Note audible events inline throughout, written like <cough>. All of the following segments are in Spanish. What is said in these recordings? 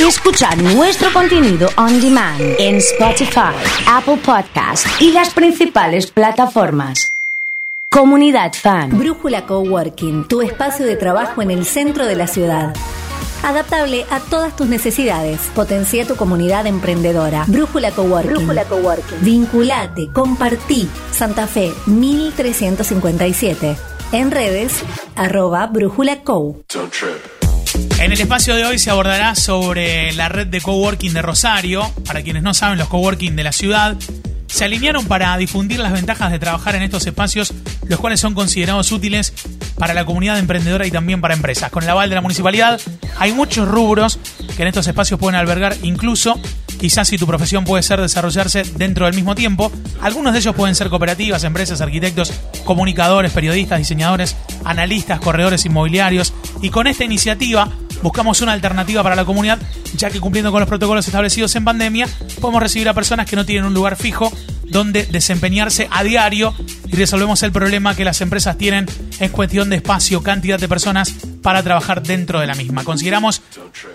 y escuchar nuestro contenido on demand en Spotify, Apple Podcast y las principales plataformas. Comunidad Fan. Brújula Coworking, tu espacio de trabajo en el centro de la ciudad. Adaptable a todas tus necesidades. Potencia tu comunidad emprendedora. Brújula Coworking. Brújula Coworking. Vinculate, compartí. Santa Fe 1357. En redes, arroba Brújula Co. En el espacio de hoy se abordará sobre la red de coworking de Rosario. Para quienes no saben, los coworking de la ciudad se alinearon para difundir las ventajas de trabajar en estos espacios, los cuales son considerados útiles para la comunidad emprendedora y también para empresas. Con el aval de la municipalidad, hay muchos rubros que en estos espacios pueden albergar, incluso quizás si tu profesión puede ser desarrollarse dentro del mismo tiempo. Algunos de ellos pueden ser cooperativas, empresas, arquitectos, comunicadores, periodistas, diseñadores, analistas, corredores inmobiliarios. Y con esta iniciativa buscamos una alternativa para la comunidad, ya que cumpliendo con los protocolos establecidos en pandemia, podemos recibir a personas que no tienen un lugar fijo donde desempeñarse a diario y resolvemos el problema que las empresas tienen en cuestión de espacio, cantidad de personas para trabajar dentro de la misma. Consideramos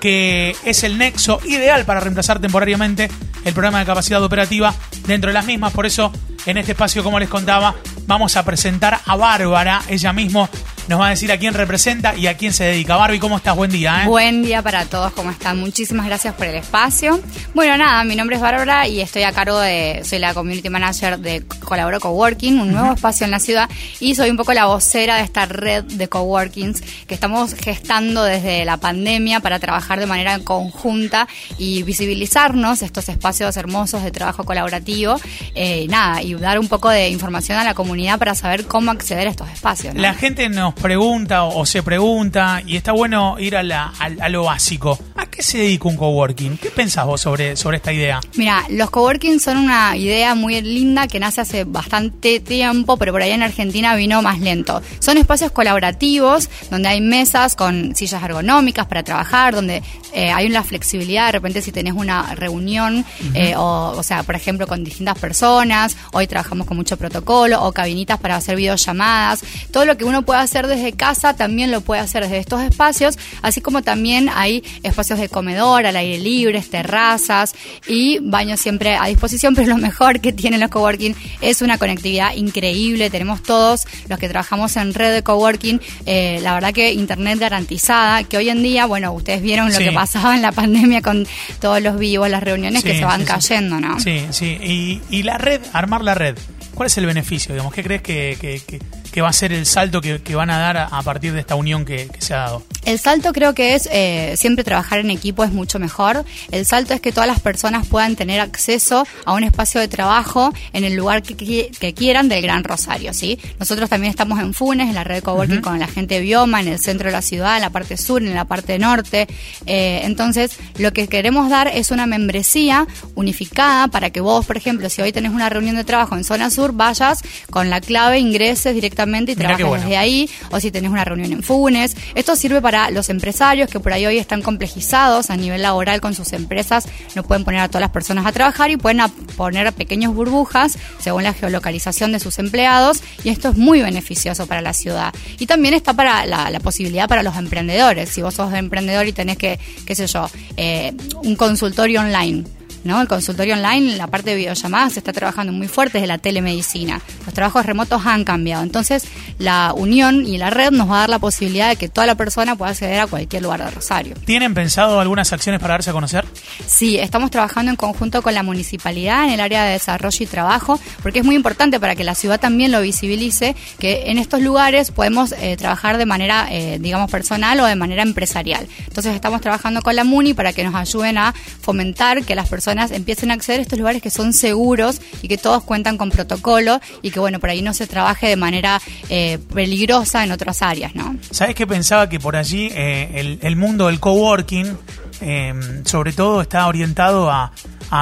que es el nexo ideal para reemplazar temporariamente el programa de capacidad operativa dentro de las mismas. Por eso, en este espacio, como les contaba, vamos a presentar a Bárbara. Ella mismo nos va a decir a quién representa y a quién se dedica. Barbie, ¿cómo estás? Buen día. ¿eh? Buen día para todos, ¿cómo están? Muchísimas gracias por el espacio. Bueno, nada, mi nombre es Bárbara y estoy a cargo de, soy la community manager de Colaboro Coworking, un nuevo espacio en la ciudad, y soy un poco la vocera de esta red de coworkings que estamos gestando desde la pandemia para trabajar de manera conjunta y visibilizarnos estos espacios hermosos de trabajo colaborativo, eh, nada, y dar un poco de información a la comunidad para saber cómo acceder a estos espacios. ¿no? La gente nos pregunta o, se pregunta, y está bueno ir a, la, a lo básico. ¿A qué se dedica un coworking? ¿Qué pensás vos sobre, sobre esta idea? Mira, los coworking son una idea muy linda que nace hace bastante tiempo, pero por ahí en Argentina vino más lento. Son espacios colaborativos donde hay mesas con sillas ergonómicas para trabajar, donde eh, hay una flexibilidad de repente si tenés una reunión, eh, o, o sea, por ejemplo, con distintas personas. Hoy trabajamos con mucho protocolo o cabinitas para hacer videollamadas. Todo lo que uno puede hacer desde casa también lo puede hacer desde estos espacios, así como también hay espacios de comedor al aire libre, terrazas y baños siempre a disposición, pero lo mejor que tienen los coworking es una conectividad increíble. Tenemos todos los que trabajamos en red de coworking, eh, la verdad que internet garantizada, que hoy en día, bueno, ustedes vieron lo Sí. que pasaba en la pandemia con todos los vivos, las reuniones que se van sí. cayendo, ¿no? Sí, sí. Y, y la red, armar la red. ¿Cuál es el beneficio? Digamos? ¿Qué crees que, que- que- que va a ser el salto que, que van a dar a, a partir de esta unión que, que se ha dado? El salto creo que es eh, siempre trabajar en equipo es mucho mejor. El salto es que todas las personas puedan tener acceso a un espacio de trabajo en el lugar que quieran del Gran Rosario, ¿sí? Nosotros también estamos en Funes, en la red de coworking con la gente de Bioma, en el centro de la ciudad, en la parte sur, en la parte norte. Eh, entonces, lo que queremos dar es una membresía unificada para que vos, por ejemplo, si hoy tenés una reunión de trabajo en zona sur, vayas con la clave, ingreses directamente y Mirá bueno. desde ahí, o si tenés una reunión en Funes. Esto sirve para los empresarios que por ahí hoy están complejizados a nivel laboral con sus empresas, no pueden poner a todas las personas a trabajar y pueden poner pequeñas burbujas según la geolocalización de sus empleados y esto es muy beneficioso para la ciudad. Y también está para la, la posibilidad para los emprendedores. Si vos sos emprendedor y tenés que, qué sé yo, eh, un consultorio online. ¿No? El consultorio online, la parte de videollamadas, se está trabajando muy fuerte desde la telemedicina. Los trabajos remotos han cambiado. Entonces, la unión y la red nos va a dar la posibilidad de que toda la persona pueda acceder a cualquier lugar de Rosario. ¿Tienen pensado algunas acciones para darse a conocer? Sí, estamos trabajando en conjunto con la municipalidad en el área de desarrollo y trabajo, porque es muy importante para que la ciudad también lo visibilice, que en estos lugares podemos eh, trabajar de manera, eh, digamos, personal o de manera empresarial. Entonces estamos trabajando con la MUNI para que nos ayuden a fomentar que las personas empiecen a acceder a estos lugares que son seguros y que todos cuentan con protocolo y que, bueno, por ahí no se trabaje de manera eh, peligrosa en otras áreas, ¿no? ¿Sabes qué pensaba que por allí el, el mundo del coworking, eh, sobre todo, está orientado a,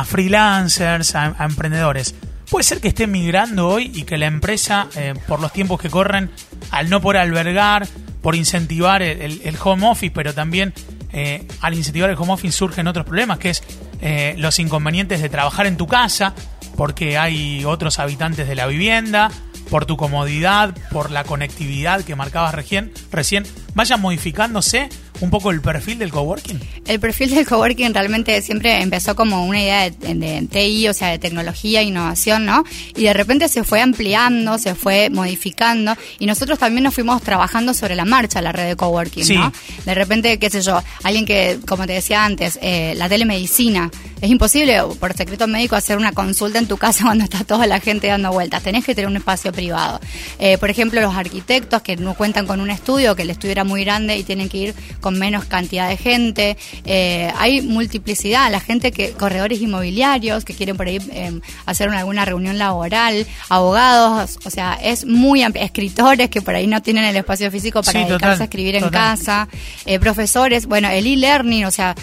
freelancers, a, emprendedores? Puede ser que esté migrando hoy y que la empresa, eh, por los tiempos que corren, al no por albergar, por incentivar el home office, pero también eh, al incentivar el home office surgen otros problemas, que es eh, los inconvenientes de trabajar en tu casa, porque hay otros habitantes de la vivienda, por tu comodidad, por la conectividad que marcabas recién, recién vayan modificándose un poco el perfil del coworking? El perfil del coworking realmente siempre empezó como una idea de, de TI, o sea, de tecnología, innovación, ¿no? Y de repente se fue ampliando, se fue modificando y nosotros también nos fuimos trabajando sobre la marcha la red de coworking, ¿no? De repente, qué sé yo, alguien que, como te decía antes, eh, la telemedicina, es imposible por secreto médico hacer una consulta en tu casa <laughs> cuando está toda la gente dando vueltas. Tenés que tener un espacio privado. Eh, por ejemplo, los arquitectos que no cuentan con un estudio, que el estudio era muy grande y tienen que ir con menos cantidad de gente. Eh, hay multiplicidad. La gente que, corredores inmobiliarios que quieren por ahí eh, hacer alguna reunión laboral, abogados, o sea, es muy amplio. Escritores que por ahí no tienen el espacio físico para dedicarse a escribir en casa. profesores, bueno, el e-learning, o sea,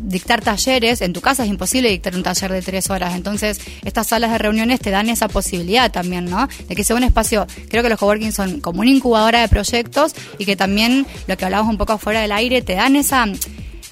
dictar talleres en tu casa es importante imposible dictar un taller de tres horas. Entonces, estas salas de reuniones te dan esa posibilidad también, ¿no? De que sea un espacio, creo que los coworking son como una incubadora de proyectos y que también, lo que hablábamos un poco afuera del aire, te dan esa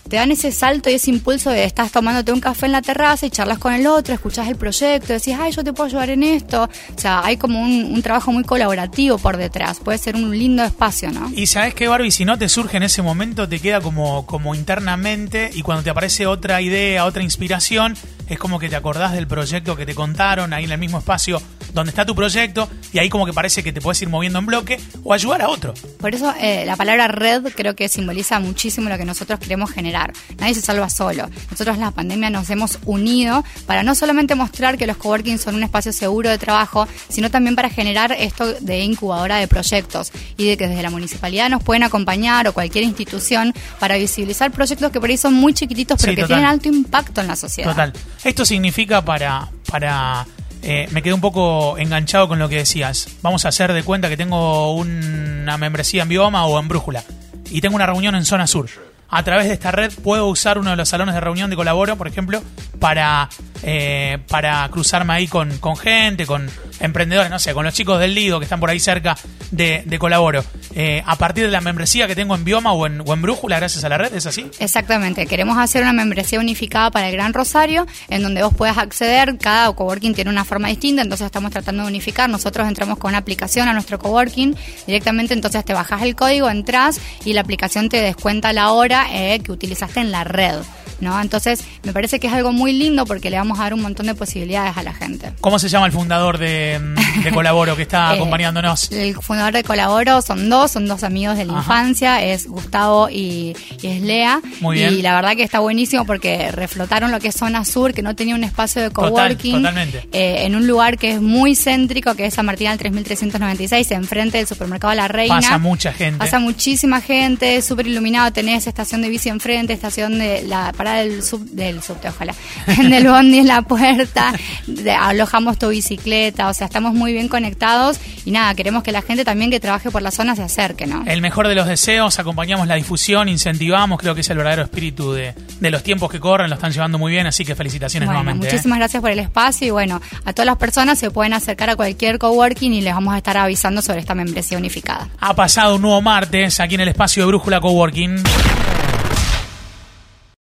te dan ese salto y ese impulso de estás tomándote un café en la terraza y charlas con el otro, escuchás el proyecto, decís, ay, yo te puedo ayudar en esto. O sea, hay como un, trabajo muy colaborativo por detrás. Puede ser un lindo espacio, ¿no? Y sabes qué, Barbie, si no te surge en ese momento, te queda como, como internamente y cuando te aparece otra idea, otra inspiración, es como que te acordás del proyecto que te contaron ahí en el mismo espacio donde está tu proyecto y ahí como que parece que te puedes ir moviendo en bloque o ayudar a otro. Por eso eh, la palabra red creo que simboliza muchísimo lo que nosotros queremos generar. Nadie se salva solo. Nosotros en la pandemia nos hemos unido para no solamente mostrar que los coworking son un espacio seguro de trabajo, sino también para generar esto de incubadora de proyectos y de que desde la municipalidad nos pueden acompañar o cualquier institución para visibilizar proyectos que por ahí son muy chiquititos pero que tienen alto impacto en la sociedad. Total. Esto significa para, para eh, me quedé un poco enganchado con lo que decías. Vamos a hacer de cuenta que tengo una membresía en Bioma o en Brújula y tengo una reunión en Zona Sur. A través de esta red puedo usar uno de los salones de reunión de Colaboro, por ejemplo, para, eh, para cruzarme ahí con, con gente, con emprendedores, no sé, con los chicos del Lido que están por ahí cerca de, Colaboro. Eh, a partir de la membresía que tengo en Bioma o en, o Brújula, gracias a la red, ¿es así? Exactamente. Queremos hacer una membresía unificada para el Gran Rosario, en donde vos puedas acceder. Cada coworking tiene una forma distinta, entonces estamos tratando de unificar. Nosotros entramos con una aplicación a nuestro coworking directamente, entonces te bajas el código, entras y la aplicación te descuenta la hora eh, que utilizaste en la red. ¿No? Entonces, me parece que es algo muy lindo porque le vamos a dar un montón de posibilidades a la gente. ¿Cómo se llama el fundador de, <laughs> Colaboro que está eh, acompañándonos? El fundador de Colaboro son dos, son dos amigos de la infancia, es Gustavo y, es Lea. Muy bien. Y la verdad que está buenísimo porque reflotaron lo que es zona sur, que no tenía un espacio de coworking. totalmente. Eh, en un lugar que es muy céntrico, que es San Martín al 3396, enfrente del supermercado La Reina. Pasa mucha gente. Pasa muchísima gente, súper iluminado, tenés estación de bici enfrente, estación de la del, sub, del subte, ojalá, <laughs> en el bondi en la puerta, alojamos tu bicicleta, o sea, estamos muy bien conectados y nada, queremos que la gente también que trabaje por la zona se acerque, ¿no? El mejor de los deseos, acompañamos la difusión, incentivamos, creo que es el verdadero espíritu de, los tiempos que corren, lo están llevando muy bien, así que felicitaciones nuevamente. ¿eh? Muchísimas gracias por el espacio y bueno, a todas las personas se pueden acercar a cualquier coworking y les vamos a estar avisando sobre esta membresía unificada. Ha pasado un nuevo martes aquí en el espacio de Brújula Coworking.